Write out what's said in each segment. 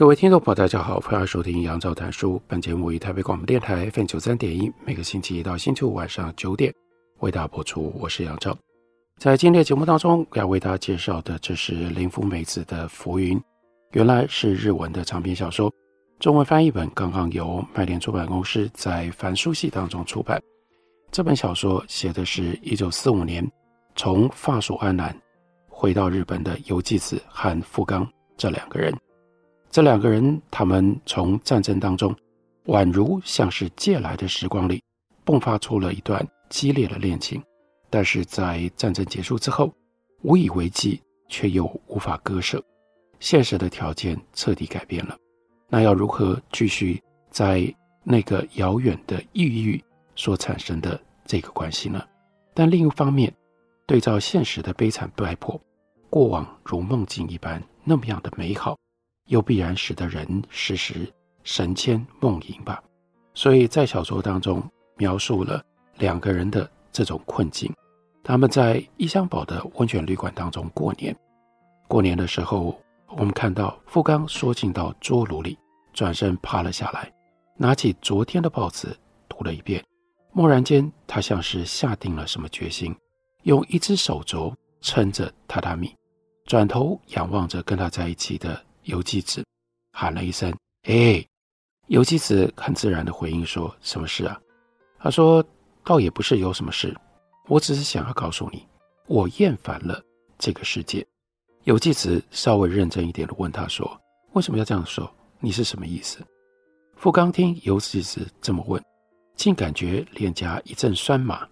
各位听众朋友，大家好，欢迎收听杨照谈书。本节目于台北广播电台 FM 九三点一，每个星期一到星期五晚上九点。为大家播出，我是杨照。在今天的节目当中，要为大家介绍的，这是林芙美子的《浮云》，原来是日文的长篇小说，中文翻译本刚刚由麦田出版公司在繁书系当中出版。这本小说写的是一九四五年从法属安南回到日本的游纪子和富冈这两个人。这两个人，他们从战争当中，宛如像是借来的时光里，迸发出了一段。激烈的恋情，但是在战争结束之后，无以为继，却又无法割舍。现实的条件彻底改变了，那要如何继续在那个遥远的异域所产生的这个关系呢？但另一方面，对照现实的悲惨败破，过往如梦境一般那么样的美好，又必然使得人时时神牵梦萦吧。所以在小说当中描述了。两个人的这种困境，他们在异乡堡的温泉旅馆当中过年。过年的时候，我们看到富冈缩进到桌炉里，转身趴了下来，拿起昨天的报纸读了一遍。蓦然间，他像是下定了什么决心，用一只手肘撑着榻榻米，转头仰望着跟他在一起的游纪子，喊了一声：“哎！”游纪子很自然地回应说：“什么事啊？”他说。倒也不是有什么事，我只是想要告诉你，我厌烦了这个世界。游纪子稍微认真一点的问他说：“为什么要这样说？你是什么意思？”富冈听游纪子这么问，竟感觉脸颊一阵酸麻，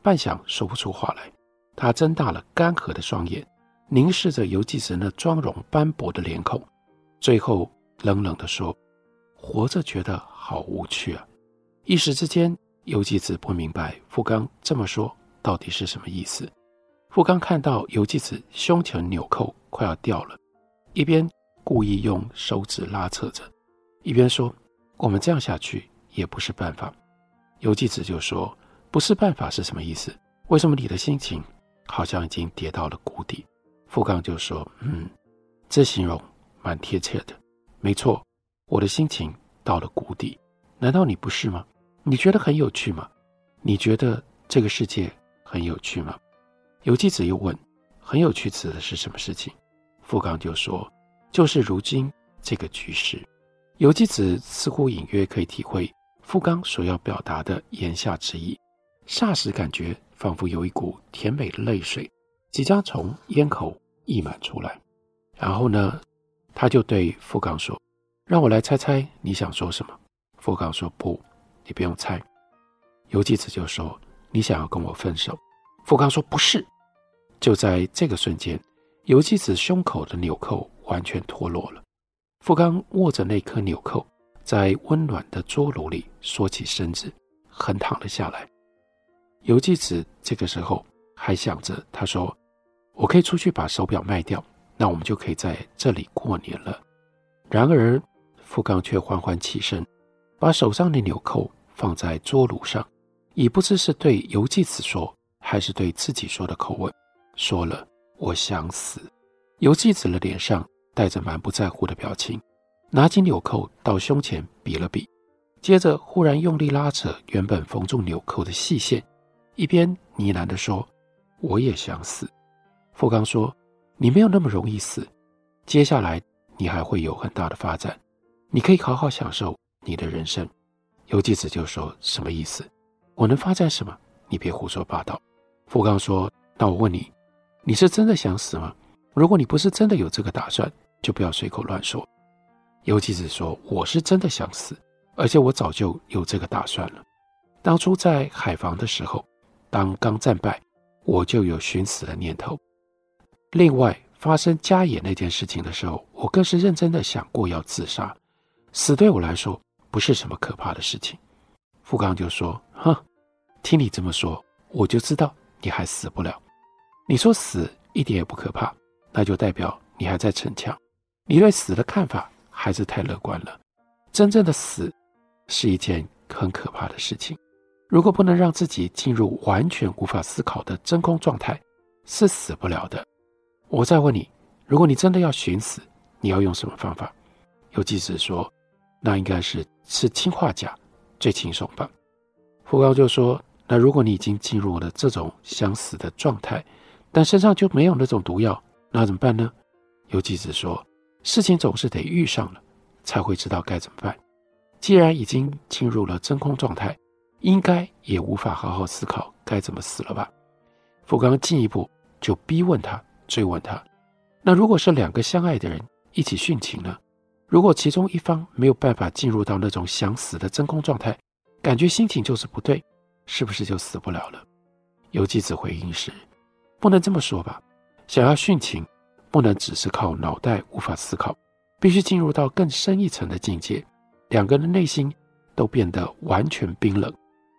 半晌说不出话来。他睁大了干涸的双眼，凝视着游纪子那妆容斑驳的脸孔，最后冷冷地说：“活着觉得好无趣啊！”一时之间。游纪子不明白富冈这么说到底是什么意思。富冈看到游纪子胸前纽扣快要掉了，一边故意用手指拉扯着，一边说：“我们这样下去也不是办法。”游纪子就说：“不是办法是什么意思？为什么你的心情好像已经跌到了谷底？”富冈就说：“嗯，这形容蛮贴切的，没错，我的心情到了谷底，难道你不是吗？”你觉得很有趣吗？你觉得这个世界很有趣吗？游记子又问：“很有趣指的是什么事情？”富冈就说：“就是如今这个局势。”游记子似乎隐约可以体会富冈所要表达的言下之意，霎时感觉仿佛有一股甜美的泪水即将从咽口溢满出来。然后呢，他就对富冈说：“让我来猜猜你想说什么。”富冈说：“不。”你不用猜，游纪子就说：“你想要跟我分手。”富冈说：“不是。”就在这个瞬间，游纪子胸口的纽扣完全脱落了。富冈握着那颗纽扣，在温暖的桌炉里缩起身子，横躺了下来。游纪子这个时候还想着：“他说，我可以出去把手表卖掉，那我们就可以在这里过年了。”然而，富冈却缓缓起身。把手上的纽扣放在桌炉上，已不知是对游纪子说，还是对自己说的口吻，说了：“我想死。”游纪子的脸上带着满不在乎的表情，拿起纽扣到胸前比了比，接着忽然用力拉扯原本缝住纽扣的细线，一边呢喃地说：“我也想死。”富冈说：“你没有那么容易死，接下来你还会有很大的发展，你可以好好享受。”你的人生，游纪子就说：“什么意思？我能发展什么？你别胡说八道。”富冈说：“那我问你，你是真的想死吗？如果你不是真的有这个打算，就不要随口乱说。”游纪子说：“我是真的想死，而且我早就有这个打算了。当初在海防的时候，当刚战败，我就有寻死的念头。另外，发生加野那件事情的时候，我更是认真的想过要自杀。死对我来说不是什么可怕的事情。富冈就说：“哼，听你这么说，我就知道你还死不了。你说死一点也不可怕，那就代表你还在逞强。你对死的看法还是太乐观了。真正的死是一件很可怕的事情。如果不能让自己进入完全无法思考的真空状态，是死不了的。”我再问你，如果你真的要寻死，你要用什么方法？有记者说，那应该是吃氰化钾最轻松吧。福高就说，那如果你已经进入了这种想死的状态，但身上就没有那种毒药，那怎么办呢？有记者说，事情总是得遇上了，才会知道该怎么办。既然已经进入了真空状态，应该也无法好好思考该怎么死了吧？福冈进一步就逼问他。追问他，那如果是两个相爱的人一起殉情呢？如果其中一方没有办法进入到那种想死的真空状态，感觉心情就是不对，是不是就死不了了？游纪子回应是：不能这么说吧。想要殉情，不能只是靠脑袋无法思考，必须进入到更深一层的境界，两个人的内心都变得完全冰冷，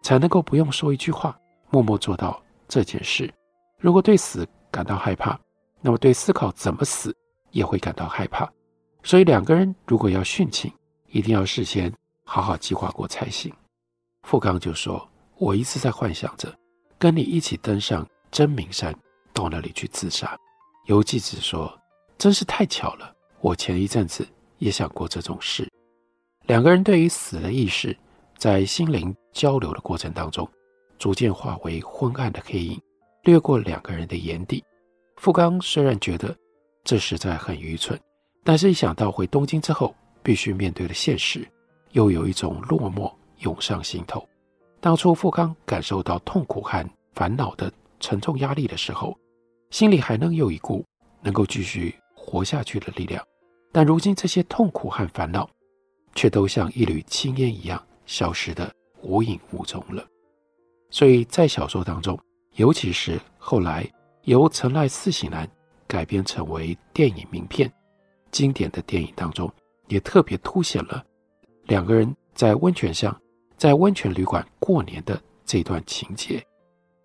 才能够不用说一句话，默默做到这件事。如果对死感到害怕，那么，对思考怎么死也会感到害怕，所以两个人如果要殉情，一定要事先好好计划过才行。富冈就说：“我一直在幻想着跟你一起登上真名山，到那里去自杀。”游纪子说：“真是太巧了，我前一阵子也想过这种事。”两个人对于死的意识，在心灵交流的过程当中，逐渐化为昏暗的黑影，掠过两个人的眼底。富冈虽然觉得这实在很愚蠢，但是一想到回东京之后必须面对的现实，又有一种落寞涌上心头。当初富冈感受到痛苦和烦恼的沉重压力的时候，心里还能有一股能够继续活下去的力量，但如今这些痛苦和烦恼却都像一缕青烟一样消失得无影无踪了。所以在小说当中，尤其是后来。由成濑四喜男改编成为电影名片，经典的电影当中也特别凸显了两个人在温泉乡、在温泉旅馆过年的这段情节。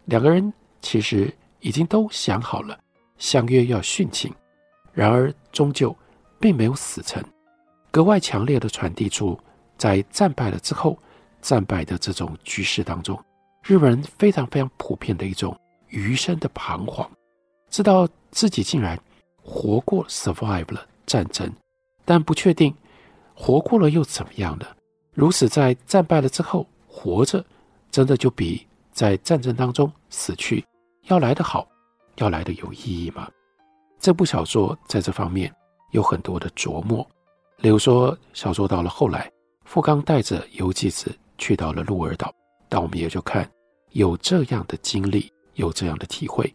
两个人其实已经都想好了相约要殉情，然而终究并没有死成，格外强烈的传递出在战败了之后，战败的这种局势当中，日本人非常非常普遍的一种。余生的彷徨，知道自己竟然活过 survive 了战争，但不确定活过了又怎么样呢？如此在战败了之后活着，真的就比在战争当中死去要来得好，要来得有意义吗？这部小说在这方面有很多的琢磨，例如说，小说到了后来，富冈带着游记子去到了鹿儿岛，但我们也就看有这样的经历。有这样的体会，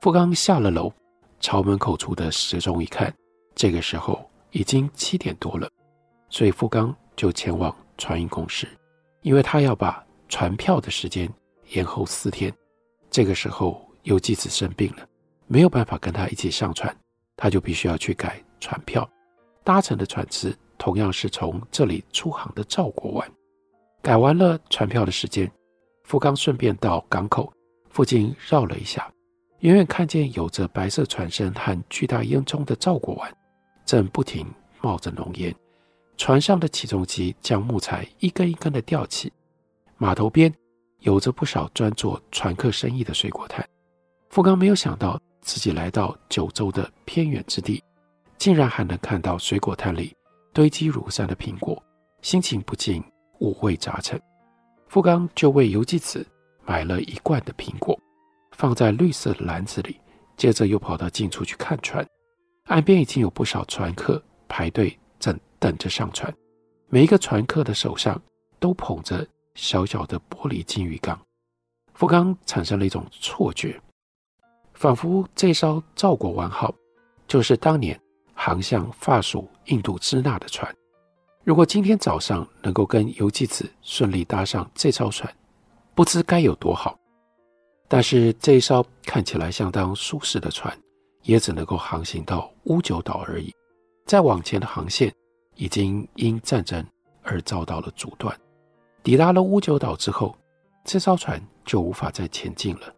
富冈下了楼，朝门口处的时钟一看，这个时候已经七点多了，所以富冈就前往船运公司，因为他要把船票的时间延后四天。这个时候，有纪子生病了，没有办法跟他一起上船，他就必须要去改船票。搭乘的船次同样是从这里出航的赵国湾，改完了船票的时间，富冈顺便到港口。附近绕了一下，远远看见有着白色船身和巨大烟囱的赵国丸，正不停冒着浓烟。船上的起重机将木材一根一根的吊起，码头边有着不少专做船客生意的水果摊。富冈没有想到自己来到九州的偏远之地，竟然还能看到水果摊里堆积如山的苹果，心情不禁五味杂陈。富冈就为游纪子。买了一罐的苹果，放在绿色的篮子里，接着又跑到近处去看船。岸边已经有不少船客排队，正等着上船。每一个船客的手上都捧着小小的玻璃金鱼缸。富冈产生了一种错觉，仿佛这艘赵国湾号就是当年航向法属印度支那的船。如果今天早上能够跟游记子顺利搭上这艘船，不知该有多好，但是这一艘看起来相当舒适的船，也只能够航行到乌九岛而已。再往前的航线已经因战争而遭到了阻断。抵达了乌九岛之后，这艘船就无法再前进了。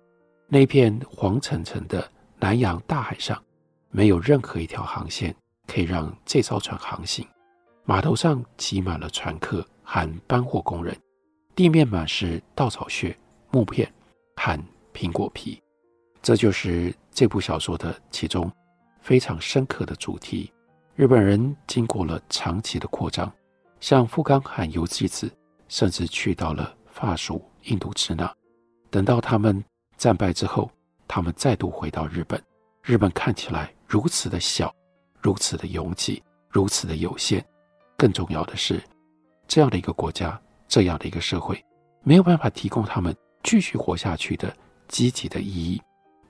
那片黄澄澄的南洋大海上，没有任何一条航线可以让这艘船航行。码头上挤满了船客和搬货工人，地面满是稻草屑、木片和苹果皮。这就是这部小说的其中非常深刻的主题。日本人经过了长期的扩张，像富冈和游纪子，甚至去到了法属印度支那。等到他们战败之后，他们再度回到日本。日本看起来如此的小，如此的拥挤，如此的有限。更重要的是，这样的一个国家，这样的一个社会，没有办法提供他们继续活下去的积极的意义。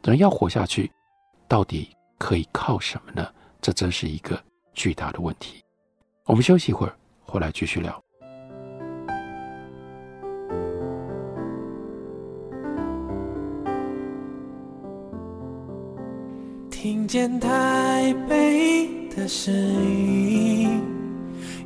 人要活下去，到底可以靠什么呢？这真是一个巨大的问题。我们休息一会儿，回来继续聊。听见台北的声音，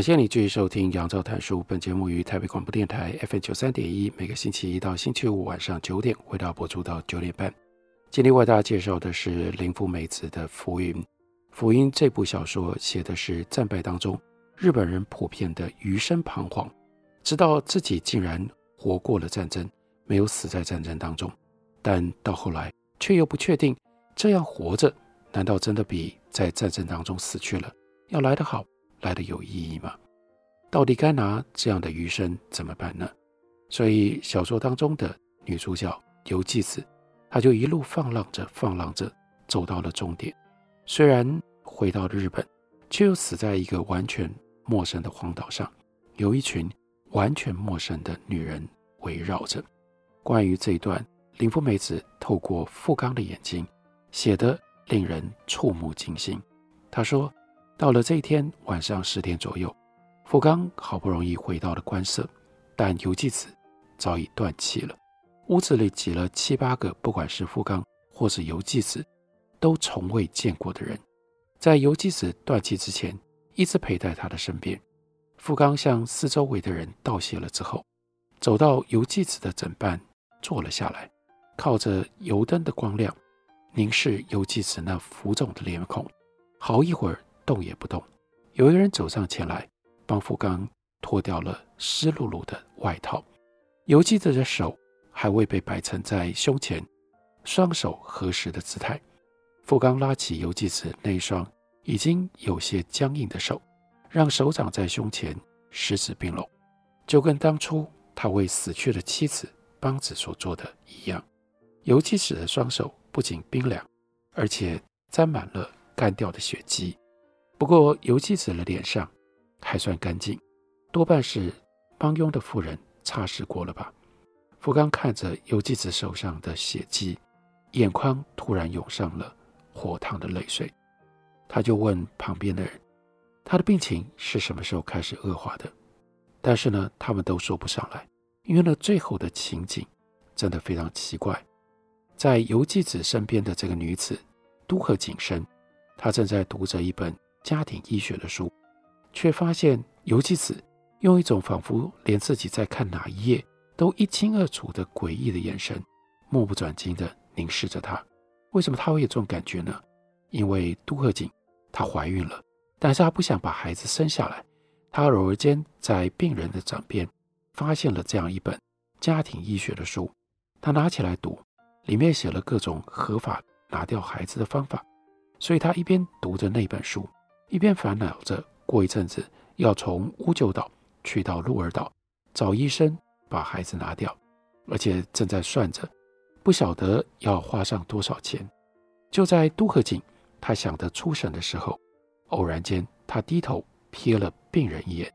感谢你继续收听《杨照谈书》。本节目于台北广播电台 FM 九三点一，每个星期一到星期五晚上九点，回到播出到九点半。今天为大家介绍的是林富美子的《浮云》。《福音》这部小说写的是战败当中日本人普遍的余生彷徨，知道自己竟然活过了战争，没有死在战争当中，但到后来却又不确定这样活着，难道真的比在战争当中死去了要来得好？来的有意义吗？到底该拿这样的余生怎么办呢？所以小说当中的女主角游纪子，她就一路放浪着，放浪着，走到了终点。虽然回到了日本，却又死在一个完全陌生的荒岛上，有一群完全陌生的女人围绕着。关于这一段，林富美子透过富冈的眼睛写得令人触目惊心。她说。到了这一天晚上十点左右，富冈好不容易回到了官舍，但游纪子早已断气了。屋子里挤了七八个，不管是富冈或是游纪子，都从未见过的人。在游纪子断气之前，一直陪在他的身边。富冈向四周围的人道谢了之后，走到游纪子的枕畔坐了下来，靠着油灯的光亮，凝视游纪子那浮肿的脸孔，好一会儿。动也不动。有一个人走上前来，帮富冈脱掉了湿漉漉的外套。游记子的手还未被摆成在胸前，双手合十的姿态。富冈拉起游记子那双已经有些僵硬的手，让手掌在胸前十指并拢，就跟当初他为死去的妻子邦子所做的一样。游记子的双手不仅冰凉，而且沾满了干掉的血迹。不过，游纪子的脸上还算干净，多半是帮佣的妇人擦拭过了吧。福冈看着游纪子手上的血迹，眼眶突然涌上了火烫的泪水。他就问旁边的人：“他的病情是什么时候开始恶化的？”但是呢，他们都说不上来，因为呢，最后的情景真的非常奇怪。在游纪子身边的这个女子都和景深，她正在读着一本。家庭医学的书，却发现游纪子用一种仿佛连自己在看哪一页都一清二楚的诡异的眼神，目不转睛地凝视着他。为什么他会有这种感觉呢？因为都贺景她怀孕了，但是她不想把孩子生下来。她偶尔间在病人的枕边发现了这样一本家庭医学的书，她拿起来读，里面写了各种合法拿掉孩子的方法，所以她一边读着那本书。一边烦恼着过一阵子要从乌九岛去到鹿儿岛找医生把孩子拿掉，而且正在算着，不晓得要花上多少钱。就在都贺景他想得出神的时候，偶然间他低头瞥了病人一眼，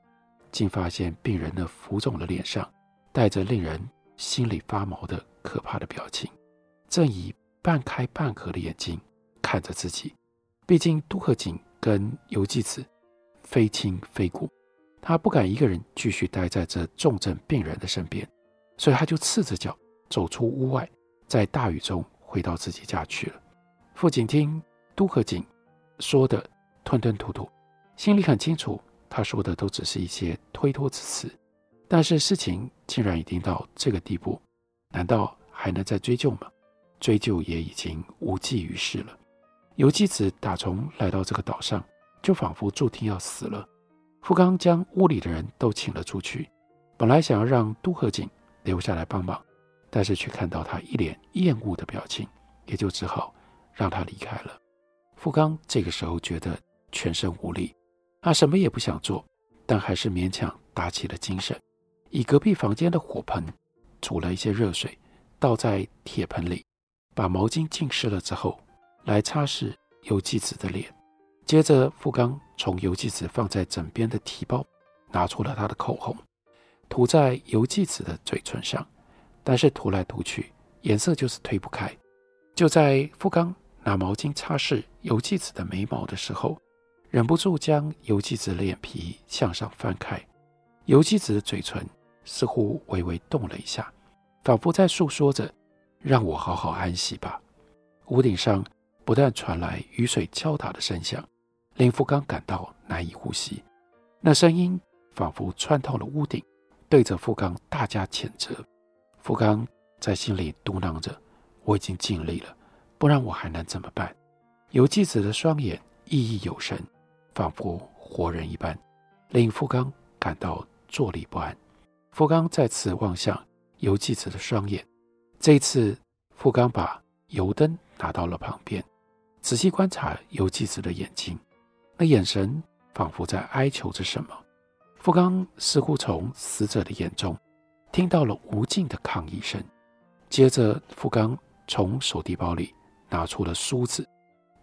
竟发现病人那浮肿的脸上带着令人心里发毛的可怕的表情，正以半开半合的眼睛看着自己。毕竟都贺景跟游纪子非亲非故，他不敢一个人继续待在这重症病人的身边，所以他就赤着脚走出屋外，在大雨中回到自己家去了。父亲听都贺景说的吞吞吐吐，心里很清楚，他说的都只是一些推脱之词。但是事情竟然已经到这个地步，难道还能再追究吗？追究也已经无济于事了。游纪子打从来到这个岛上，就仿佛注定要死了。富冈将屋里的人都请了出去，本来想要让都贺景留下来帮忙，但是却看到他一脸厌恶的表情，也就只好。让他离开了。富冈这个时候觉得全身无力，他什么也不想做，但还是勉强打起了精神，以隔壁房间的火盆煮了一些热水，倒在铁盆里，把毛巾浸湿了之后，来擦拭游纪子的脸。接着，富冈从游纪子放在枕边的提包拿出了他的口红，涂在游纪子的嘴唇上，但是涂来涂去，颜色就是推不开。就在富冈。拿毛巾擦拭游纪子的眉毛的时候，忍不住将游纪子的脸皮向上翻开。游纪子的嘴唇似乎微微动了一下，仿佛在诉说着：“让我好好安息吧。”屋顶上不断传来雨水敲打的声响，令富冈感到难以呼吸。那声音仿佛穿透了屋顶，对着富冈大加谴责。富冈在心里嘟囔着：“我已经尽力了。”不然我还能怎么办？游纪子的双眼熠熠有神，仿佛活人一般，令富冈感到坐立不安。富冈再次望向游纪子的双眼，这一次富冈把油灯拿到了旁边，仔细观察游纪子的眼睛，那眼神仿佛在哀求着什么。富冈似乎从死者的眼中听到了无尽的抗议声。接着，富冈从手提包里。拿出了梳子，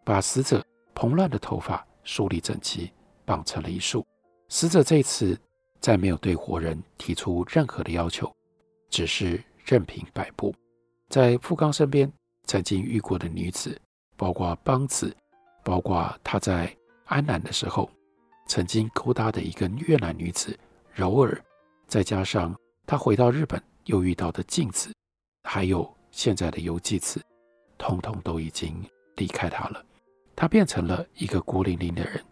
把死者蓬乱的头发梳理整齐，绑成了一束。死者这次再没有对活人提出任何的要求，只是任凭摆布。在富冈身边曾经遇过的女子，包括邦子，包括他在安南的时候曾经勾搭的一个越南女子柔儿，再加上他回到日本又遇到的静子，还有现在的游纪子。通通都已经离开他了，他变成了一个孤零零的人。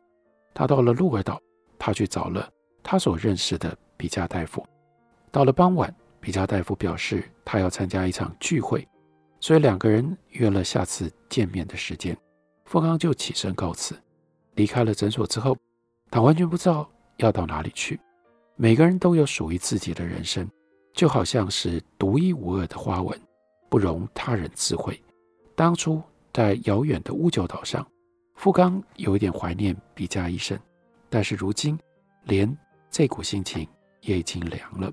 他到了鹿儿岛，他去找了他所认识的比嘉大夫。到了傍晚，比嘉大夫表示他要参加一场聚会，所以两个人约了下次见面的时间。富冈就起身告辞，离开了诊所之后，他完全不知道要到哪里去。每个人都有属于自己的人生，就好像是独一无二的花纹，不容他人知会。当初在遥远的屋久岛上，富冈有一点怀念比嘉医生，但是如今连这股心情也已经凉了。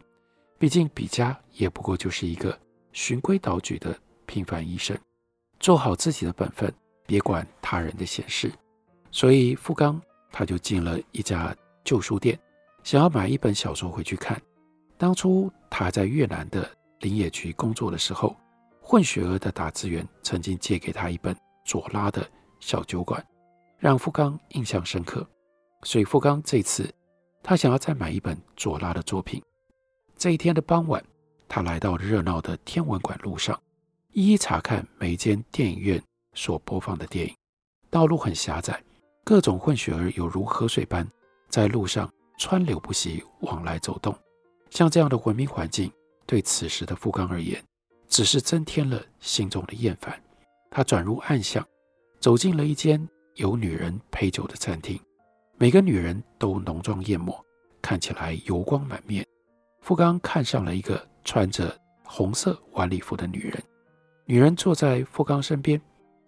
毕竟比嘉也不过就是一个循规蹈矩的平凡医生，做好自己的本分，别管他人的闲事。所以富冈他就进了一家旧书店，想要买一本小说回去看。当初他在越南的林业局工作的时候。混血儿的打字员曾经借给他一本左拉的小酒馆，让富冈印象深刻。所以富冈这次他想要再买一本左拉的作品。这一天的傍晚，他来到热闹的天文馆路上，一一查看每间电影院所播放的电影。道路很狭窄，各种混血儿有如河水般在路上川流不息，往来走动。像这样的文明环境，对此时的富冈而言，只是增添了心中的厌烦。他转入暗巷，走进了一间有女人陪酒的餐厅。每个女人都浓妆艳抹，看起来油光满面。富冈看上了一个穿着红色晚礼服的女人。女人坐在富冈身边，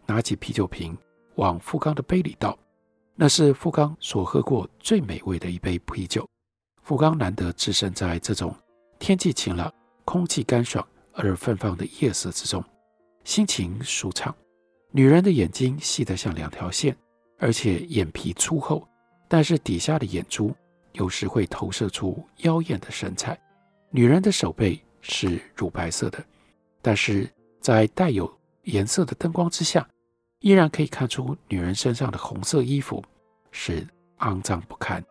拿起啤酒瓶往富冈的杯里倒。那是富冈所喝过最美味的一杯啤酒。富冈难得置身在这种天气晴朗、空气干爽。而芬芳的夜色之中，心情舒畅。女人的眼睛细得像两条线，而且眼皮粗厚，但是底下的眼珠有时会投射出妖艳的神采。女人的手背是乳白色的，但是在带有颜色的灯光之下，依然可以看出女人身上的红色衣服是肮脏不堪。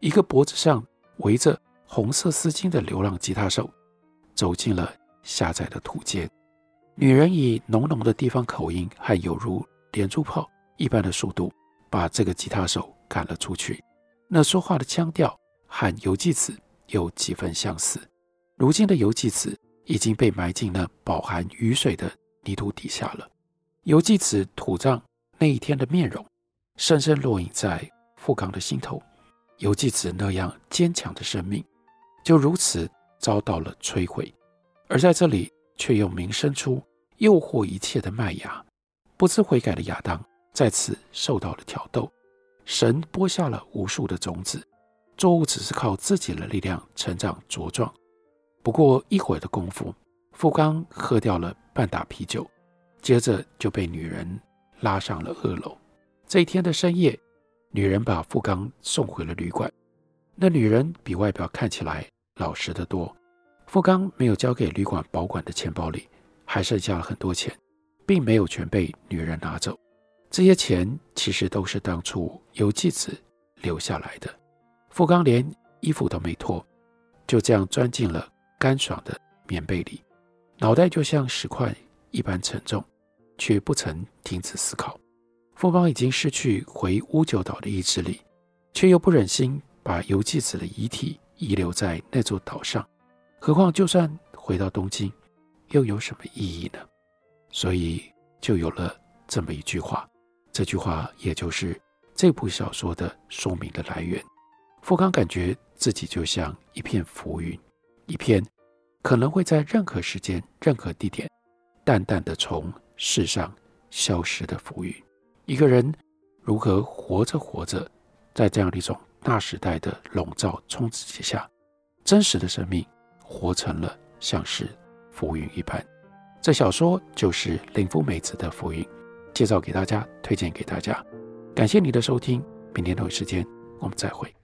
一个脖子上围着红色丝巾的流浪吉他手走进了狭窄的土间。女人以浓浓的地方口音和犹如连珠炮一般的速度，把这个吉他手赶了出去。那说话的腔调和游纪子有几分相似。如今的游纪子已经被埋进了饱含雨水的泥土底下了。游记子土葬那一天的面容，深深烙印在富冈的心头。游记子那样坚强的生命，就如此遭到了摧毁。而在这里。却又萌生出诱惑一切的麦芽，不知悔改的亚当再次受到了挑逗。神播下了无数的种子，作物只是靠自己的力量成长茁壮。不过一会儿的功夫，富冈喝掉了半打啤酒，接着就被女人拉上了二楼。这一天的深夜，女人把富冈送回了旅馆。那女人比外表看起来老实得多。富冈没有交给旅馆保管的钱包里，还剩下了很多钱，并没有全被女人拿走。这些钱其实都是当初游纪子留下来的。富冈连衣服都没脱，就这样钻进了干爽的棉被里，脑袋就像石块一般沉重，却不曾停止思考。富冈已经失去回屋久岛的意志力，却又不忍心把游纪子的遗体遗留在那座岛上。何况，就算回到东京，又有什么意义呢？所以就有了这么一句话，这句话也就是这部小说的说明的来源。富冈感觉自己就像一片浮云，一片可能会在任何时间、任何地点，淡淡的从世上消失的浮云。一个人如何活着活着，在这样的一种大时代的笼罩充斥之下，真实的生命。活成了像是浮云一般，这小说就是铃木美子的《浮云》，介绍给大家，推荐给大家。感谢你的收听，明天同一时间我们再会。